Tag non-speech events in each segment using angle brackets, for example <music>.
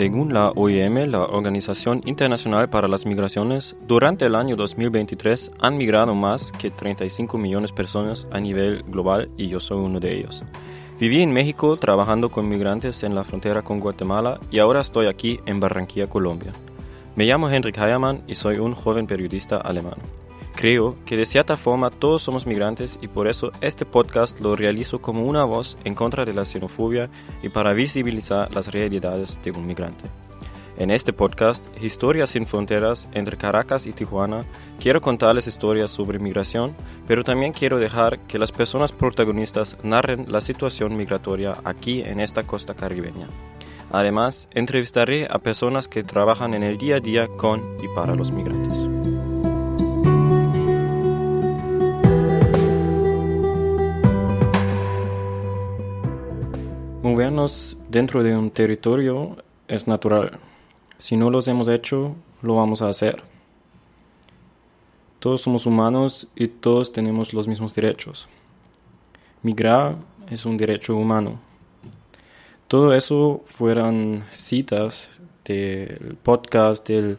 Según la OIM, la Organización Internacional para las Migraciones, durante el año 2023 han migrado más que 35 millones de personas a nivel global y yo soy uno de ellos. Viví en México trabajando con migrantes en la frontera con Guatemala y ahora estoy aquí en Barranquilla, Colombia. Me llamo Henrik Heiermann y soy un joven periodista alemán. Creo que de cierta forma todos somos migrantes y por eso este podcast lo realizo como una voz en contra de la xenofobia y para visibilizar las realidades de un migrante. En este podcast, Historias sin Fronteras entre Caracas y Tijuana, quiero contarles historias sobre migración, pero también quiero dejar que las personas protagonistas narren la situación migratoria aquí en esta costa caribeña. Además, entrevistaré a personas que trabajan en el día a día con y para los migrantes. Movernos dentro de un territorio es natural. Si no los hemos hecho, lo vamos a hacer. Todos somos humanos y todos tenemos los mismos derechos. Migrar es un derecho humano. Todo eso fueron citas del podcast, del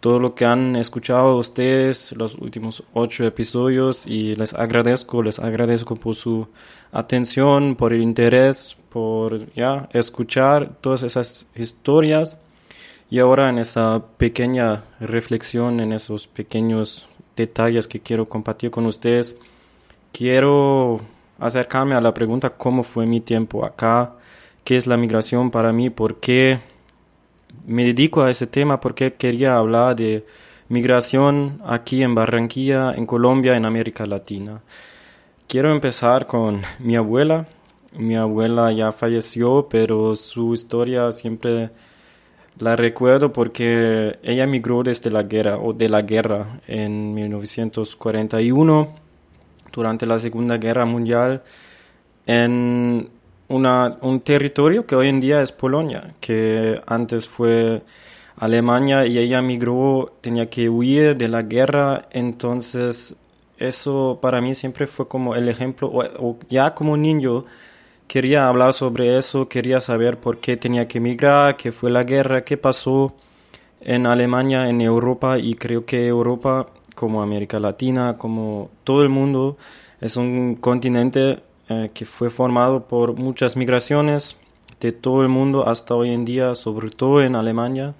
todo lo que han escuchado ustedes los últimos ocho episodios y les agradezco, les agradezco por su atención, por el interés, por ya escuchar todas esas historias. Y ahora en esa pequeña reflexión, en esos pequeños detalles que quiero compartir con ustedes, quiero acercarme a la pregunta cómo fue mi tiempo acá, qué es la migración para mí, por qué me dedico a ese tema porque quería hablar de migración aquí en Barranquilla, en Colombia, en América Latina. Quiero empezar con mi abuela. Mi abuela ya falleció, pero su historia siempre la recuerdo porque ella migró desde la guerra o de la guerra en 1941 durante la Segunda Guerra Mundial en una, un territorio que hoy en día es Polonia, que antes fue Alemania y ella migró, tenía que huir de la guerra, entonces eso para mí siempre fue como el ejemplo, o, ya como niño quería hablar sobre eso, quería saber por qué tenía que migrar, qué fue la guerra, qué pasó en Alemania, en Europa y creo que Europa como América Latina, como todo el mundo, es un continente eh, que fue formado por muchas migraciones de todo el mundo hasta hoy en día, sobre todo en Alemania.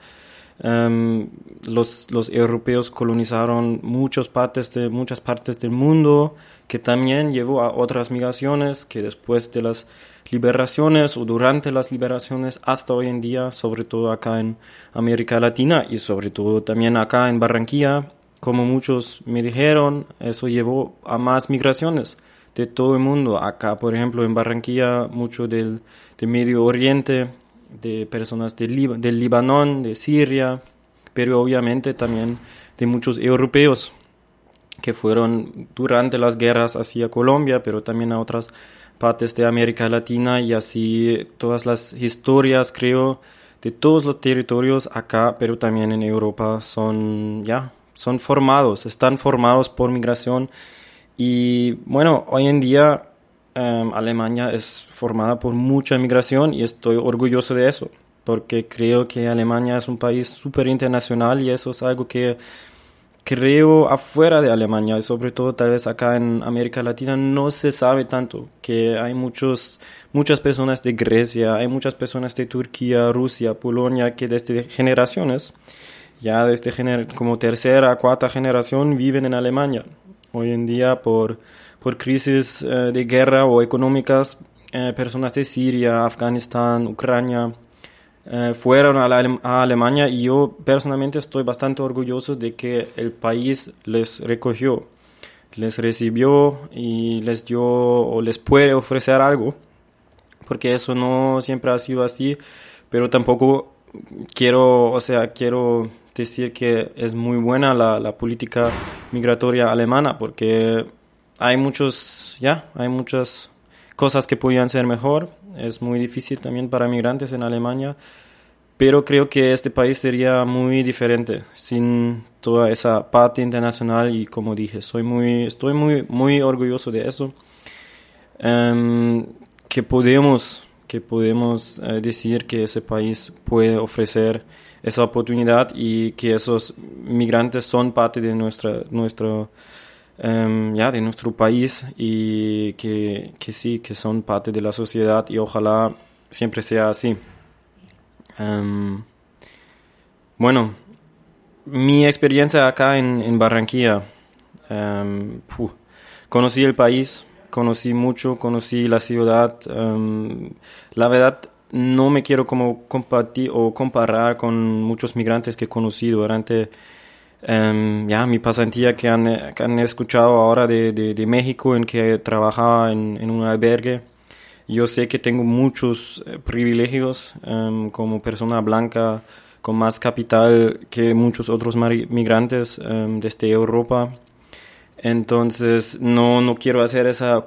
Em, los, los, europeos colonizaron muchas partes, de, muchas partes del mundo, que también llevó a otras migraciones que después de las liberaciones o durante las liberaciones hasta hoy en día, sobre todo acá en América Latina y sobre todo también acá en Barranquilla, como muchos me dijeron, eso llevó a más migraciones de todo el mundo. Acá, por ejemplo, en Barranquilla, mucho del, Medio Oriente, de personas del, del Libanón, de Siria, pero obviamente también de muchos europeos que fueron durante las guerras hacia Colombia, pero también a otras partes de América Latina y así todas las historias, creo, de todos los territorios acá, pero también en Europa son ya, son formados, están formados por migración y bueno, hoy en día em, Alemania es formada por mucha migración y estoy orgulloso de eso, porque creo que Alemania es un país súper internacional y eso es algo que creo afuera de Alemania, y sobre todo tal vez acá en América Latina, no se sabe tanto, que hay muchos, muchas personas de Grecia, hay muchas personas de Turquía, Rusia, Polonia, que desde generaciones, ya desde como tercera, cuarta generación, viven en Alemania hoy en día por, por crisis eh, de guerra o económicas, eh, personas de Siria, Afganistán, Ucrania, eh, fueron a, a, Alemania y yo personalmente estoy bastante orgulloso de que el país les recogió, les recibió y les dio o les puede ofrecer algo, porque eso no siempre ha sido así, pero tampoco quiero, o sea, quiero decir que es muy buena la, política migratoria alemana porque hay muchos, ya, hay muchas cosas que podían ser mejor. Es muy difícil también para migrantes en Alemania, pero creo que este país sería muy diferente sin toda esa parte internacional y como dije, soy muy, estoy muy, muy orgulloso de eso. Em, que podemos que podemos eh, decir que ese país puede ofrecer esa oportunidad y que esos migrantes son parte de nuestra, nuestro, em, ya, de nuestro país y que, que, sí, que son parte de la sociedad y ojalá siempre sea así. Em, bueno, mi experiencia acá en, en Barranquilla, em, conocí el país, conocí mucho, conocí la ciudad. la verdad, no me quiero como compartir o comparar con muchos migrantes que he conocido durante um, ya mi pasantía que han, escuchado ahora de, de, México en que trabajaba en, un albergue. Yo sé que tengo muchos eh, privilegios em, como persona blanca con más capital que muchos otros migrantes em, desde Europa entonces, no, no quiero hacer esa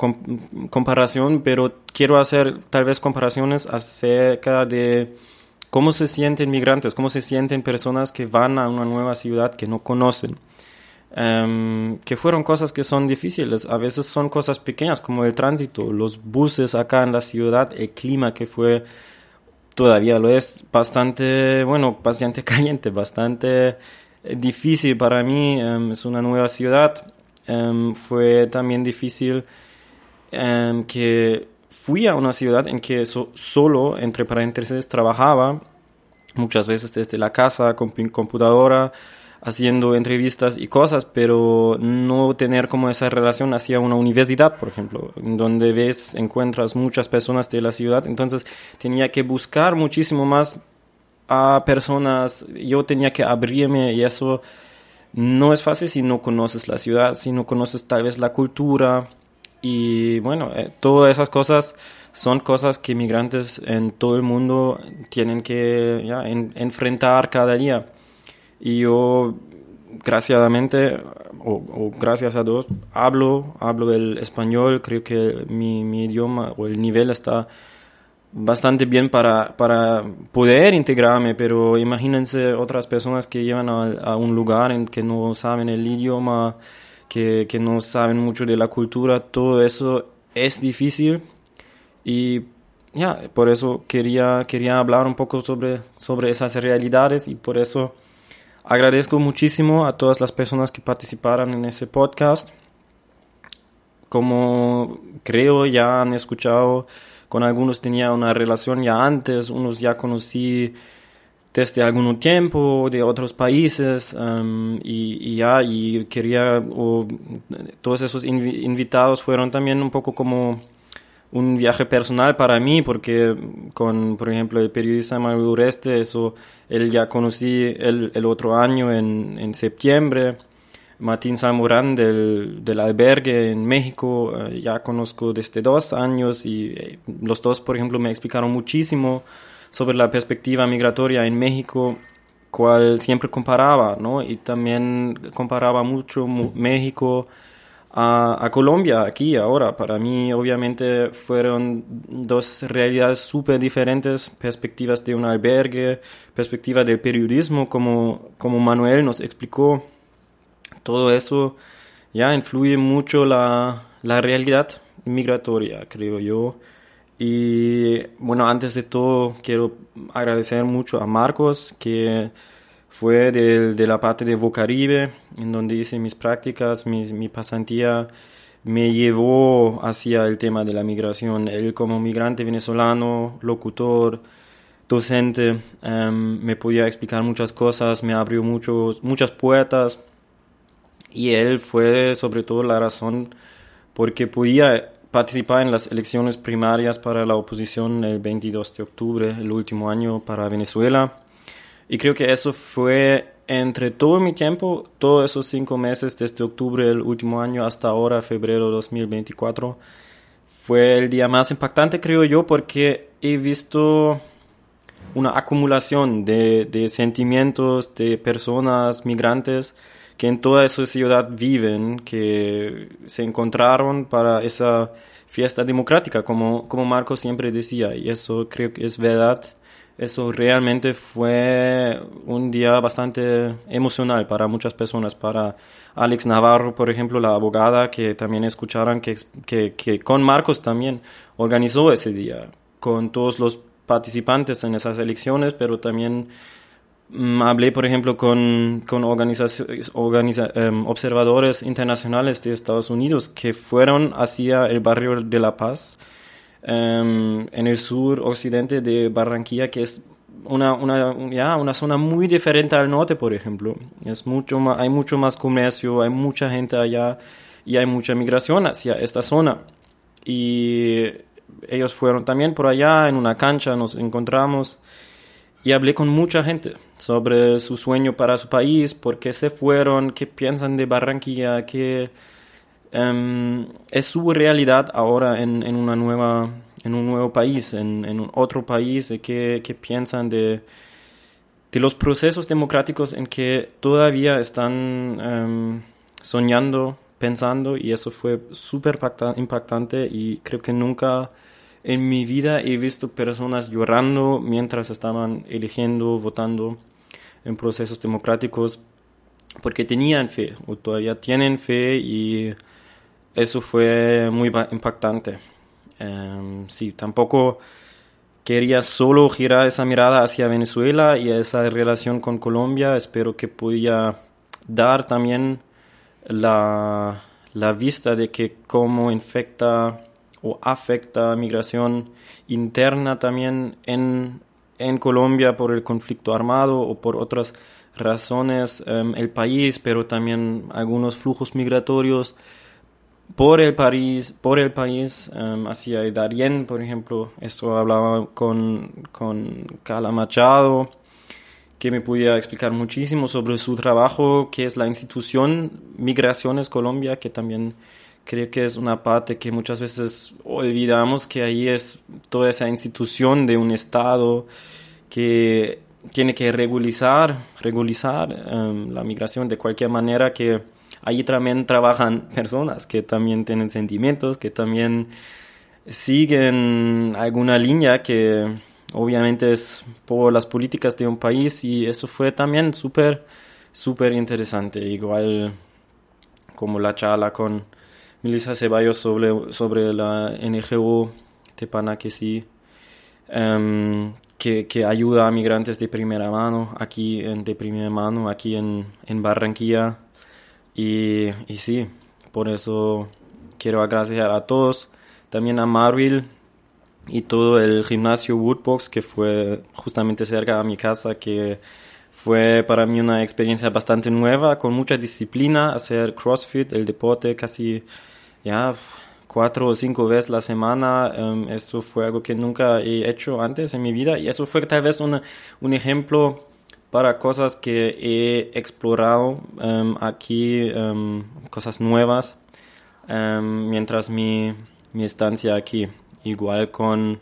comparación, pero quiero hacer tal vez comparaciones acerca de cómo se sienten migrantes, cómo se sienten personas que van a una nueva ciudad que no conocen. Em, que fueron cosas que son difíciles, a veces son cosas pequeñas como el tránsito, los buses acá en la ciudad, el clima que fue, todavía lo es, bastante, bueno, bastante <laughs> caliente, bastante eh, difícil para mí, em, es una nueva ciudad, Em, fue también difícil em, que fui a una ciudad en que solo, entre paréntesis, trabajaba muchas veces desde la casa con computadora, haciendo entrevistas y cosas, pero no tener como esa relación hacia una universidad, por ejemplo, donde ves, encuentras muchas personas de la ciudad, entonces tenía que buscar muchísimo más a personas, yo tenía que abrirme y eso no es fácil si no conoces la ciudad, si no conoces tal vez la cultura y bueno, eh, todas esas cosas son cosas que migrantes en todo el mundo tienen que enfrentar cada día. Y yo, graciadamente, o, gracias a Dios, hablo, hablo el español, creo que mi, mi idioma o el nivel está bastante bien para, para poder integrarme, pero imagínense otras personas que llevan a, un lugar en que no saben el idioma, que, que, no saben mucho de la cultura, todo eso es difícil y ya, por eso quería, quería hablar un poco sobre, sobre esas realidades y por eso agradezco muchísimo a todas las personas que participaron en ese podcast. Como creo ya han escuchado, con algunos tenía una relación ya antes, unos ya conocí desde algún tiempo de otros países um, y, ya y quería todos esos invitados fueron también un poco como un viaje personal para mí porque con por ejemplo el periodista Manuel Ureste eso él ya conocí el, el otro año en, en septiembre Martín Zamorán del, del albergue en México, eh, ya conozco desde dos años y eh, los dos, por ejemplo, me explicaron muchísimo sobre la perspectiva migratoria en México, cual siempre comparaba, ¿no? Y también comparaba mucho México a, a, Colombia, aquí, ahora. Para mí, obviamente, fueron dos realidades súper diferentes, perspectivas de un albergue, perspectiva del periodismo, como, como Manuel nos explicó todo eso ya influye mucho la, la realidad migratoria, creo yo. Y bueno, antes de todo quiero agradecer mucho a Marcos, que fue de, de la parte de Bocaribe, en donde hice mis prácticas, mi, pasantía me llevó hacia el tema de la migración. Él como migrante venezolano, locutor, docente, em, me podía explicar muchas cosas, me abrió muchos, muchas puertas y él fue sobre todo la razón porque podía participar en las elecciones primarias para la oposición el 22 de octubre, el último año para Venezuela. Y creo que eso fue entre todo mi tiempo, todos esos cinco meses, desde octubre del último año hasta ahora, febrero 2024, fue el día más impactante, creo yo, porque he visto una acumulación de, de sentimientos de personas migrantes que en toda esa ciudad viven, que se encontraron para esa fiesta democrática, como, como Marco siempre decía, y eso creo que es verdad. Eso realmente fue un día bastante emocional para muchas personas, para Alex Navarro, por ejemplo, la abogada, que también escucharon que, que, que con Marcos también organizó ese día. con todos los participantes en esas elecciones, pero también hablé, por ejemplo, con, con em, observadores internacionales de Estados Unidos que fueron hacia el barrio de La Paz, em, en el sur occidente de Barranquilla, que es una, una, ya, una zona muy diferente al norte, por ejemplo. Es mucho más, hay mucho más comercio, hay mucha gente allá y hay mucha migración hacia esta zona. Y ellos fueron también por allá en una cancha, nos encontramos y hablé con mucha gente sobre su sueño para su país, por qué se fueron, qué piensan de Barranquilla, qué em, es su realidad ahora en, en, una nueva, en un nuevo país, en, en otro país, qué, qué piensan de, de los procesos democráticos en que todavía están em, soñando, pensando, y eso fue súper impactante y creo que nunca en mi vida he visto personas llorando mientras estaban eligiendo, votando en procesos democráticos porque tenían fe o todavía tienen fe y eso fue muy impactante. Em, sí, tampoco quería solo girar esa mirada hacia Venezuela y esa relación con Colombia. Espero que pudiera dar también la, la vista de que cómo infecta o afecta migración interna también en, en Colombia por el conflicto armado o por otras razones em, el país, pero también algunos flujos migratorios por el país, por el país em, hacia por ejemplo. Esto hablaba con, con Cala Machado, que me podía explicar muchísimo sobre su trabajo, que es la institución Migraciones Colombia, que también creo que es una parte que muchas veces olvidamos que ahí es toda esa institución de un Estado que tiene que regularizar, regularizar em, la migración de cualquier manera que allí también trabajan <laughs> personas que también tienen sentimientos, que también siguen alguna línea que obviamente es por las políticas de un país y eso fue también súper, súper interesante, igual como la charla con Melissa Ceballos sobre, sobre la NGO Tepana que sí, em, que, que, ayuda a migrantes de primera mano, aquí en, de primera mano, aquí en, en Barranquilla. Y, y, sí, por eso quiero agradecer a todos, también a Marvel y todo el gimnasio Woodbox que fue justamente cerca de mi casa, que fue para mí una experiencia bastante nueva, con mucha disciplina, hacer CrossFit, el deporte casi ya cuatro o cinco veces la semana. Um, eso fue algo que nunca he hecho antes en mi vida y eso fue tal vez una, un ejemplo para cosas que he explorado em, aquí, em, cosas nuevas, mientras mi, mi estancia aquí. Igual con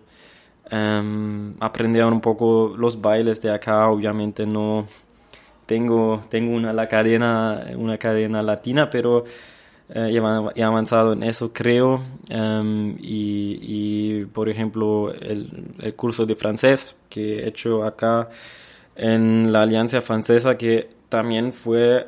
aprender un poco los bailes de acá, obviamente no tengo, tengo una, la cadena, una cadena latina, pero eh, he avanzado en eso, creo. Em, y, y, por ejemplo, el, el, curso de francés que he hecho acá en la Alianza Francesa, que también fue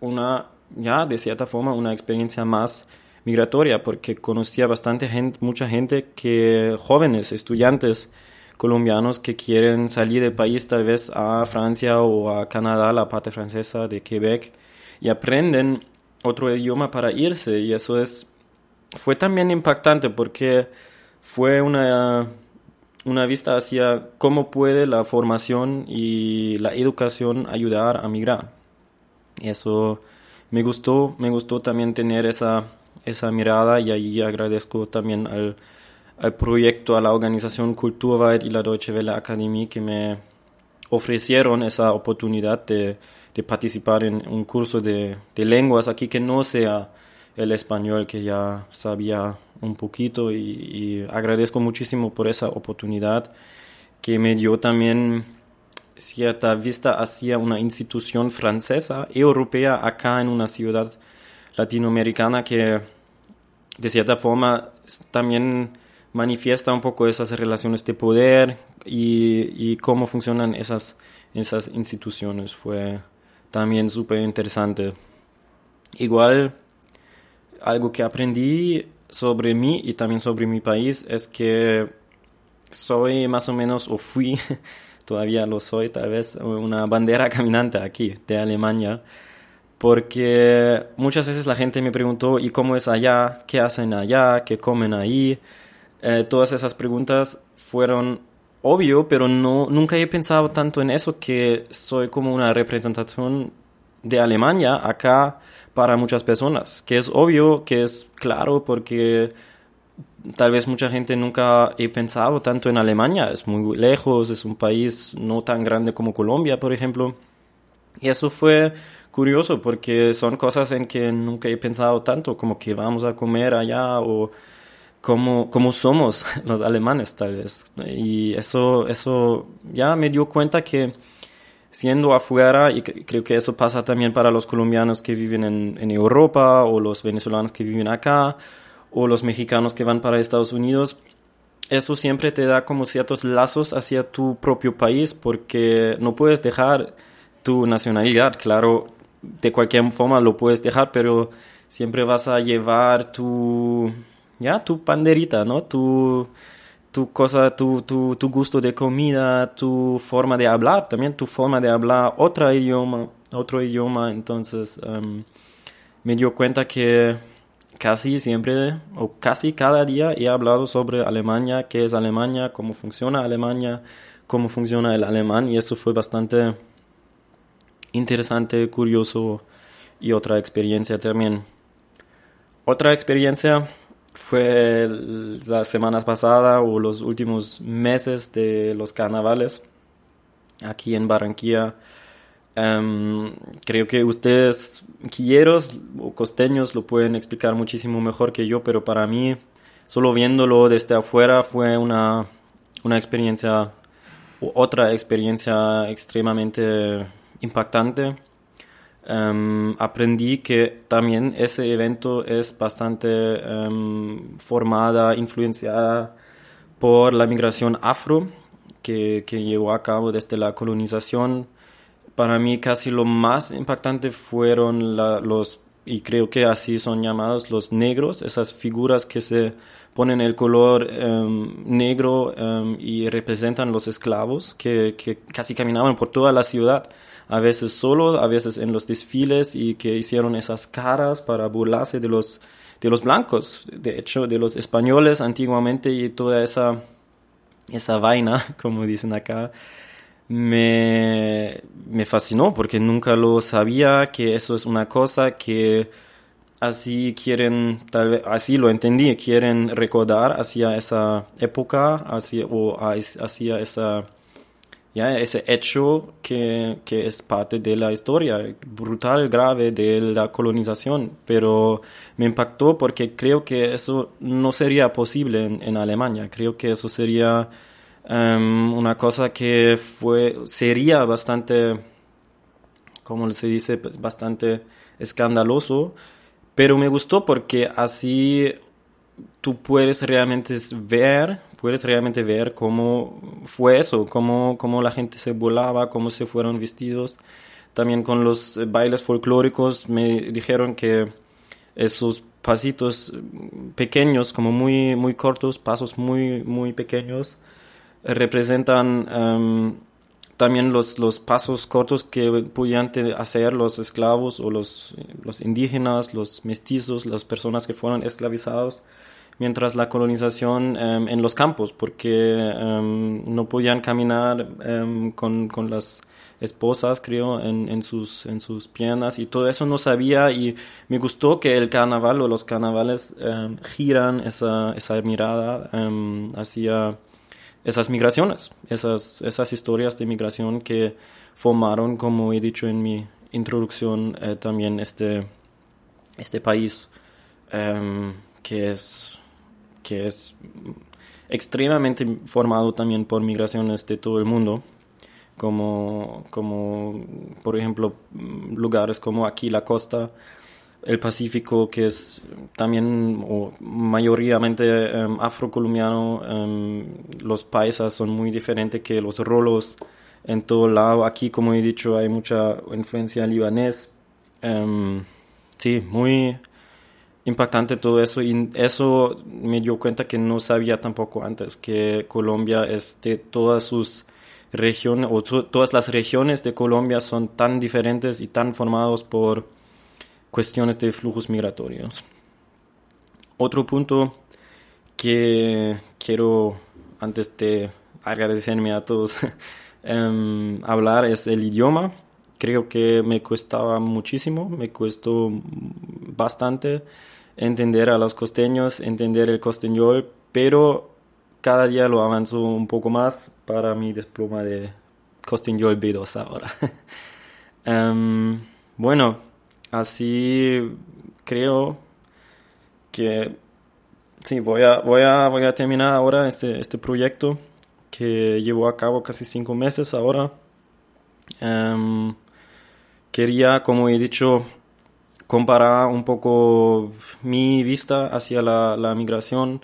una, ya de cierta forma, una experiencia más migratoria, porque conocía bastante gente, mucha gente que, jóvenes, estudiantes colombianos que quieren salir del país tal vez a Francia o a Canadá, la parte francesa de Quebec, y aprenden otro idioma para irse y eso es fue también impactante porque fue una una vista hacia cómo puede la formación y la educación ayudar a migrar. Eso me gustó, me gustó también tener esa, esa mirada y ahí agradezco también al, al proyecto, a la organización Kulturweit y la Deutsche Welle Academy que me ofrecieron esa oportunidad de, de participar en un curso de, de, lenguas aquí que no sea el español que ya sabía un poquito y, agradezco muchísimo por esa oportunidad que me dio también cierta vista hacia una institución francesa y europea acá en una ciudad latinoamericana que de cierta forma también manifiesta un poco esas relaciones de poder y, y cómo funcionan esas, esas instituciones. Fue también súper interesante. Igual, algo que aprendí sobre mí y también sobre mi país es que soy más o menos, o fui, <laughs> todavía lo soy tal vez, una bandera <laughs> caminante aquí de Alemania, porque muchas veces la gente me preguntó, ¿y cómo es allá? ¿Qué hacen allá? ¿Qué comen ahí? Eh, todas esas preguntas fueron obvio, pero no, nunca he pensado tanto en eso que soy como una representación de Alemania acá para muchas personas, que es obvio, que es claro, porque tal vez mucha gente nunca he pensado tanto en Alemania, es muy lejos, es un país no tan grande como Colombia, por ejemplo. Y eso fue curioso porque son cosas en que nunca he pensado tanto, como que vamos a comer allá o cómo, cómo somos <laughs> los alemanes tal vez. Y eso, eso ya me dio cuenta que siendo afuera, y creo que eso pasa también para los colombianos que viven en, en Europa o los venezolanos que viven acá o los mexicanos que van para Estados Unidos, eso siempre te da como ciertos lazos hacia tu propio país porque no puedes dejar tu nacionalidad, claro, de cualquier forma lo puedes dejar, pero siempre vas a llevar tu, ya, tu panderita, ¿no? Tu, tu cosa, tu, tu, tu gusto de comida, tu forma de hablar, también tu forma de hablar otro idioma, otro idioma, entonces um, me dio cuenta que casi siempre o casi cada día he hablado sobre Alemania, qué es Alemania, cómo funciona Alemania, cómo funciona el alemán y eso fue bastante interesante, curioso y otra experiencia también. Otra experiencia fue la semana pasada o los últimos meses de los carnavales aquí en Barranquilla Em, creo que ustedes, quilleros o costeños, lo pueden explicar muchísimo mejor que yo, pero para mí, solo viéndolo desde afuera, fue una, una experiencia, otra experiencia extremadamente impactante. Em, aprendí que también ese evento es bastante um, formada, influenciada por la migración afro que, que llevó a cabo desde la colonización. Para mí casi lo más impactante fueron los, y creo que así son llamados los negros, esas figuras que se ponen el color em, negro em, y representan los esclavos que, que, casi caminaban por toda la ciudad, a veces solos, a veces en los desfiles y que hicieron esas caras para burlarse de los, de los blancos, de hecho de los españoles antiguamente y toda esa, esa vaina, <laughs> como dicen acá me, me fascinó porque nunca lo sabía que eso es una cosa que así quieren, tal vez, así lo entendí, quieren recordar hacia esa época, hacia, o hacia esa, ya, ese hecho que, que es parte de la historia brutal, grave de la colonización, pero me impactó porque creo que eso no sería posible en, en Alemania, creo que eso sería Em, una cosa que fue, sería bastante, como se dice, pues, bastante escandaloso, pero me gustó porque así tú puedes realmente ver, puedes realmente ver cómo fue eso, cómo, cómo la gente se volaba, cómo se fueron vestidos. También con los bailes folclóricos me dijeron que esos pasitos pequeños, como muy, muy cortos, pasos muy, muy pequeños, representan em, también los, los pasos cortos que podían hacer los esclavos o los, los indígenas, los mestizos, las personas que fueron esclavizados mientras la colonización em, en los campos, porque em, no podían caminar con, con, las esposas, creo, en, en, sus, en sus piernas y todo eso no sabía y me gustó que el carnaval o los carnavales giran esa, esa mirada hacia esas migraciones, esas, esas historias de migración que formaron, como he dicho en mi introducción, eh, también este, este país em, que, es, que es extremadamente formado también por migraciones de todo el mundo, como, como por ejemplo lugares como aquí la costa, el Pacífico, que es también o mayoritariamente um, afrocolombiano. Em, los paisas son muy diferentes que los rolos en todo lado. Aquí, como he dicho, hay mucha influencia libanés. Em, sí, muy impactante todo eso y eso me dio cuenta que no sabía tampoco antes que Colombia es de todas sus regiones o todas las regiones de Colombia son tan diferentes y tan formados por cuestiones de flujos migratorios. Otro punto que quiero antes de agradecerme a todos <laughs> em, hablar es el idioma creo que me costaba muchísimo, me costó bastante entender a los costeños, entender el costeñol, pero cada día lo avanzo un poco más para mi diploma de costeñol B2 ahora. <laughs> Em, bueno, así creo que sí, voy a, voy a, voy a terminar ahora este, este proyecto que llevo a cabo casi cinco meses ahora. Em, quería, como he dicho, comparar un poco mi vista hacia la, migración,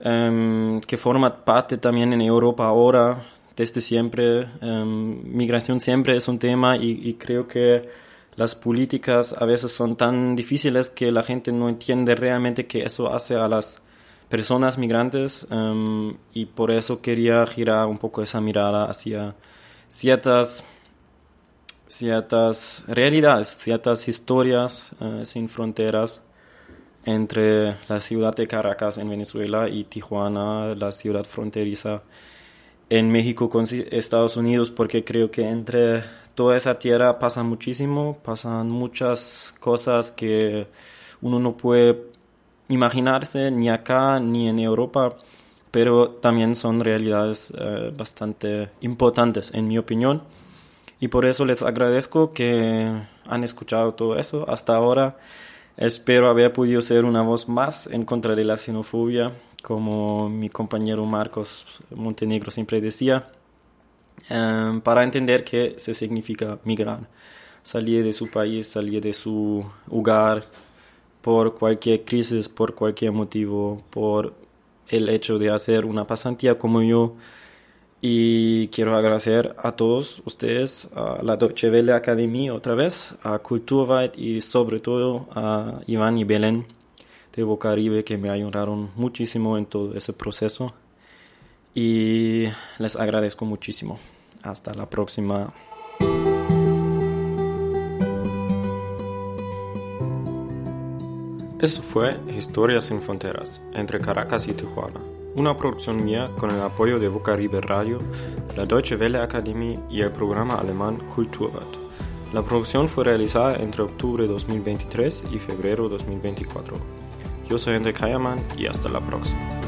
em, que forma parte también en Europa ahora, desde siempre. Em, migración siempre es un tema y, creo que las políticas a veces son tan difíciles que la gente no entiende realmente qué eso hace a las personas migrantes em, y por eso quería girar un poco esa mirada hacia ciertas ciertas realidades, ciertas historias eh, sin fronteras entre la ciudad de Caracas en Venezuela y Tijuana, la ciudad fronteriza en México con Estados Unidos, porque creo que entre toda esa tierra pasa muchísimo, pasan muchas cosas que uno no puede imaginarse ni acá ni en Europa, pero también son realidades eh, bastante importantes en mi opinión y por eso les agradezco que han escuchado todo eso hasta ahora. Espero haber podido ser una voz más en contra de la xenofobia, como mi compañero Marcos Montenegro siempre decía, em, para entender qué se significa migrar, salir de su país, salir de su hogar por cualquier crisis, por cualquier motivo, por el hecho de hacer una pasantía como yo y quiero agradecer a todos ustedes, a la Deutsche Welle Academy otra vez, a Kulturweit y sobre todo a Iván y Belén de Bocaribe que me ayudaron muchísimo en todo ese proceso. Y les agradezco muchísimo. Hasta la próxima. Eso fue Historias sin Fronteras entre Caracas y Tijuana una producción mía con el apoyo de Vocaribe Radio, la Deutsche Welle Academy y el programa alemán Kulturrat. La producción fue realizada entre octubre de 2023 y febrero de 2024. Yo soy André Kayerman y hasta la próxima.